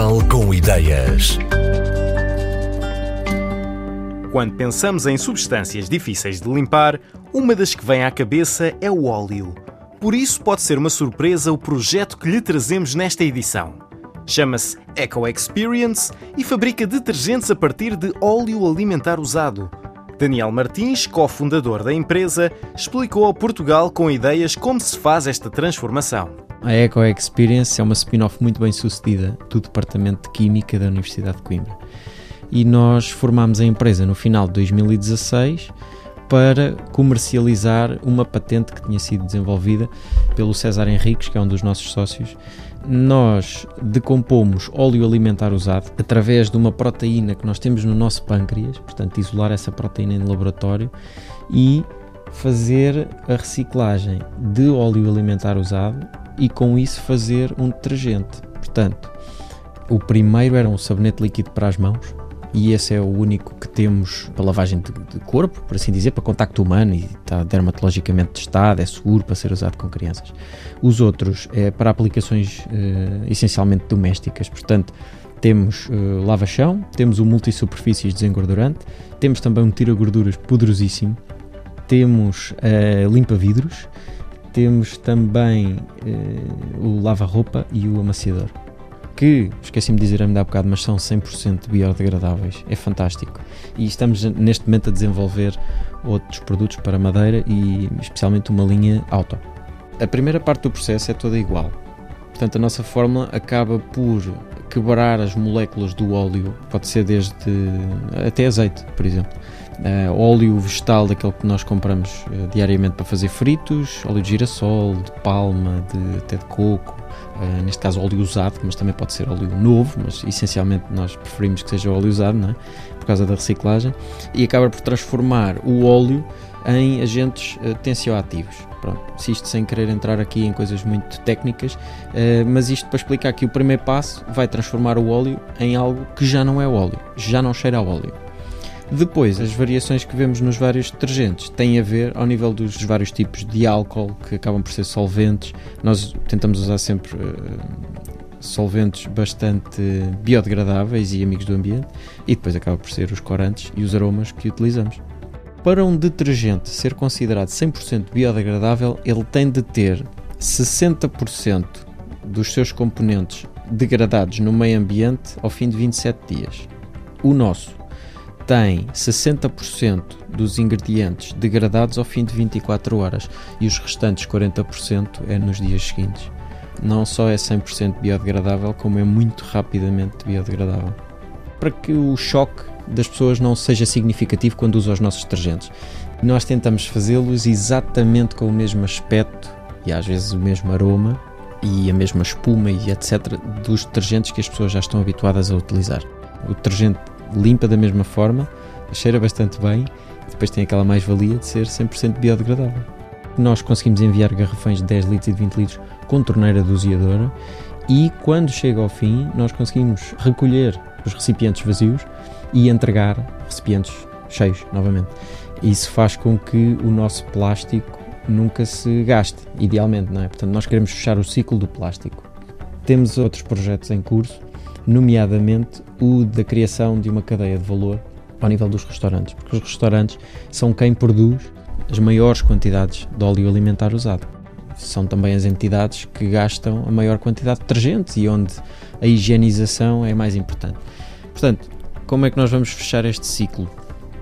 Portugal com ideias. Quando pensamos em substâncias difíceis de limpar, uma das que vem à cabeça é o óleo. Por isso, pode ser uma surpresa o projeto que lhe trazemos nesta edição. Chama-se Eco Experience e fabrica detergentes a partir de óleo alimentar usado. Daniel Martins, cofundador da empresa, explicou ao Portugal com ideias como se faz esta transformação. A Eco Experience é uma spin-off muito bem sucedida do Departamento de Química da Universidade de Coimbra. E nós formámos a empresa no final de 2016 para comercializar uma patente que tinha sido desenvolvida pelo César Henriques, que é um dos nossos sócios. Nós decompomos óleo alimentar usado através de uma proteína que nós temos no nosso pâncreas, portanto, isolar essa proteína em laboratório e fazer a reciclagem de óleo alimentar usado e com isso fazer um detergente. Portanto, o primeiro era um sabonete líquido para as mãos, e esse é o único que temos para lavagem de, de, corpo, por assim dizer, para contacto humano e está dermatologicamente testado, é seguro para ser usado com crianças. Os outros é para aplicações eh, essencialmente domésticas, portanto, temos uh, lava-chão, temos o multisuperfícies desengordurante, temos também um tira-gorduras poderosíssimo, temos uh, limpa-vidros, temos também uh, o lava-roupa e o amaciador que, esqueci-me de dizer ainda há bocado, mas são 100% biodegradáveis. É fantástico. E estamos neste momento a desenvolver outros produtos para madeira e especialmente uma linha auto. A primeira parte do processo é toda igual. Portanto, a nossa fórmula acaba por quebrar as moléculas do óleo, pode ser desde até azeite, por exemplo. Uh, óleo vegetal, daquele que nós compramos uh, diariamente para fazer fritos, óleo de girassol, de palma, de, até de coco, uh, neste caso óleo usado, mas também pode ser óleo novo, mas essencialmente nós preferimos que seja óleo usado, é? por causa da reciclagem, e acaba por transformar o óleo em agentes uh, tensioativos. Pronto, isto sem querer entrar aqui em coisas muito técnicas, uh, mas isto para explicar que o primeiro passo vai transformar o óleo em algo que já não é óleo, já não cheira a óleo. Depois, as variações que vemos nos vários detergentes têm a ver ao nível dos vários tipos de álcool que acabam por ser solventes. Nós tentamos usar sempre uh, solventes bastante biodegradáveis e amigos do ambiente, e depois acaba por ser os corantes e os aromas que utilizamos. Para um detergente ser considerado 100% biodegradável, ele tem de ter 60% dos seus componentes degradados no meio ambiente ao fim de 27 dias. O nosso tem 60% dos ingredientes degradados ao fim de 24 horas e os restantes 40% é nos dias seguintes. Não só é 100% biodegradável, como é muito rapidamente biodegradável. Para que o choque das pessoas não seja significativo quando usam os nossos detergentes, nós tentamos fazê-los exatamente com o mesmo aspecto e às vezes o mesmo aroma e a mesma espuma e etc. dos detergentes que as pessoas já estão habituadas a utilizar. O detergente limpa da mesma forma, cheira bastante bem, depois tem aquela mais-valia de ser 100% biodegradável. Nós conseguimos enviar garrafões de 10 litros e de 20 litros com torneira doseadora e quando chega ao fim nós conseguimos recolher os recipientes vazios e entregar recipientes cheios novamente. Isso faz com que o nosso plástico nunca se gaste, idealmente, não é? Portanto, nós queremos fechar o ciclo do plástico. Temos outros projetos em curso nomeadamente o da criação de uma cadeia de valor ao nível dos restaurantes, porque os restaurantes são quem produz as maiores quantidades de óleo alimentar usado. São também as entidades que gastam a maior quantidade de detergentes e onde a higienização é mais importante. Portanto, como é que nós vamos fechar este ciclo?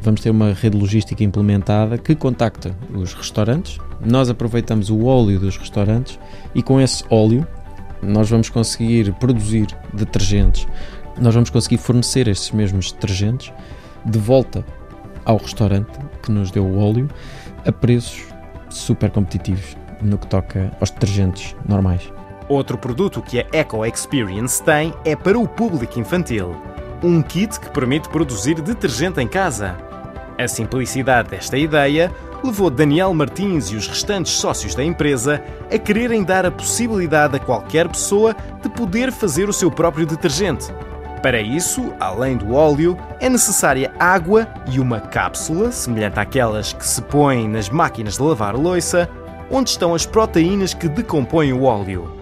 Vamos ter uma rede logística implementada que contacta os restaurantes. Nós aproveitamos o óleo dos restaurantes e com esse óleo nós vamos conseguir produzir detergentes, nós vamos conseguir fornecer esses mesmos detergentes de volta ao restaurante que nos deu o óleo a preços super competitivos no que toca aos detergentes normais. Outro produto que a Eco Experience tem é para o público infantil. Um kit que permite produzir detergente em casa. A simplicidade desta ideia levou Daniel Martins e os restantes sócios da empresa a quererem dar a possibilidade a qualquer pessoa de poder fazer o seu próprio detergente. Para isso, além do óleo, é necessária água e uma cápsula, semelhante àquelas que se põem nas máquinas de lavar louça, onde estão as proteínas que decompõem o óleo.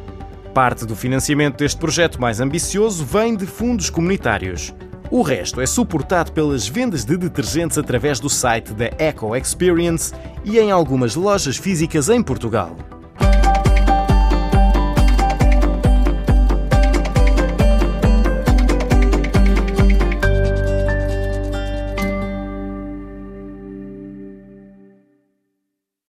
Parte do financiamento deste projeto mais ambicioso vem de fundos comunitários. O resto é suportado pelas vendas de detergentes através do site da Eco Experience e em algumas lojas físicas em Portugal.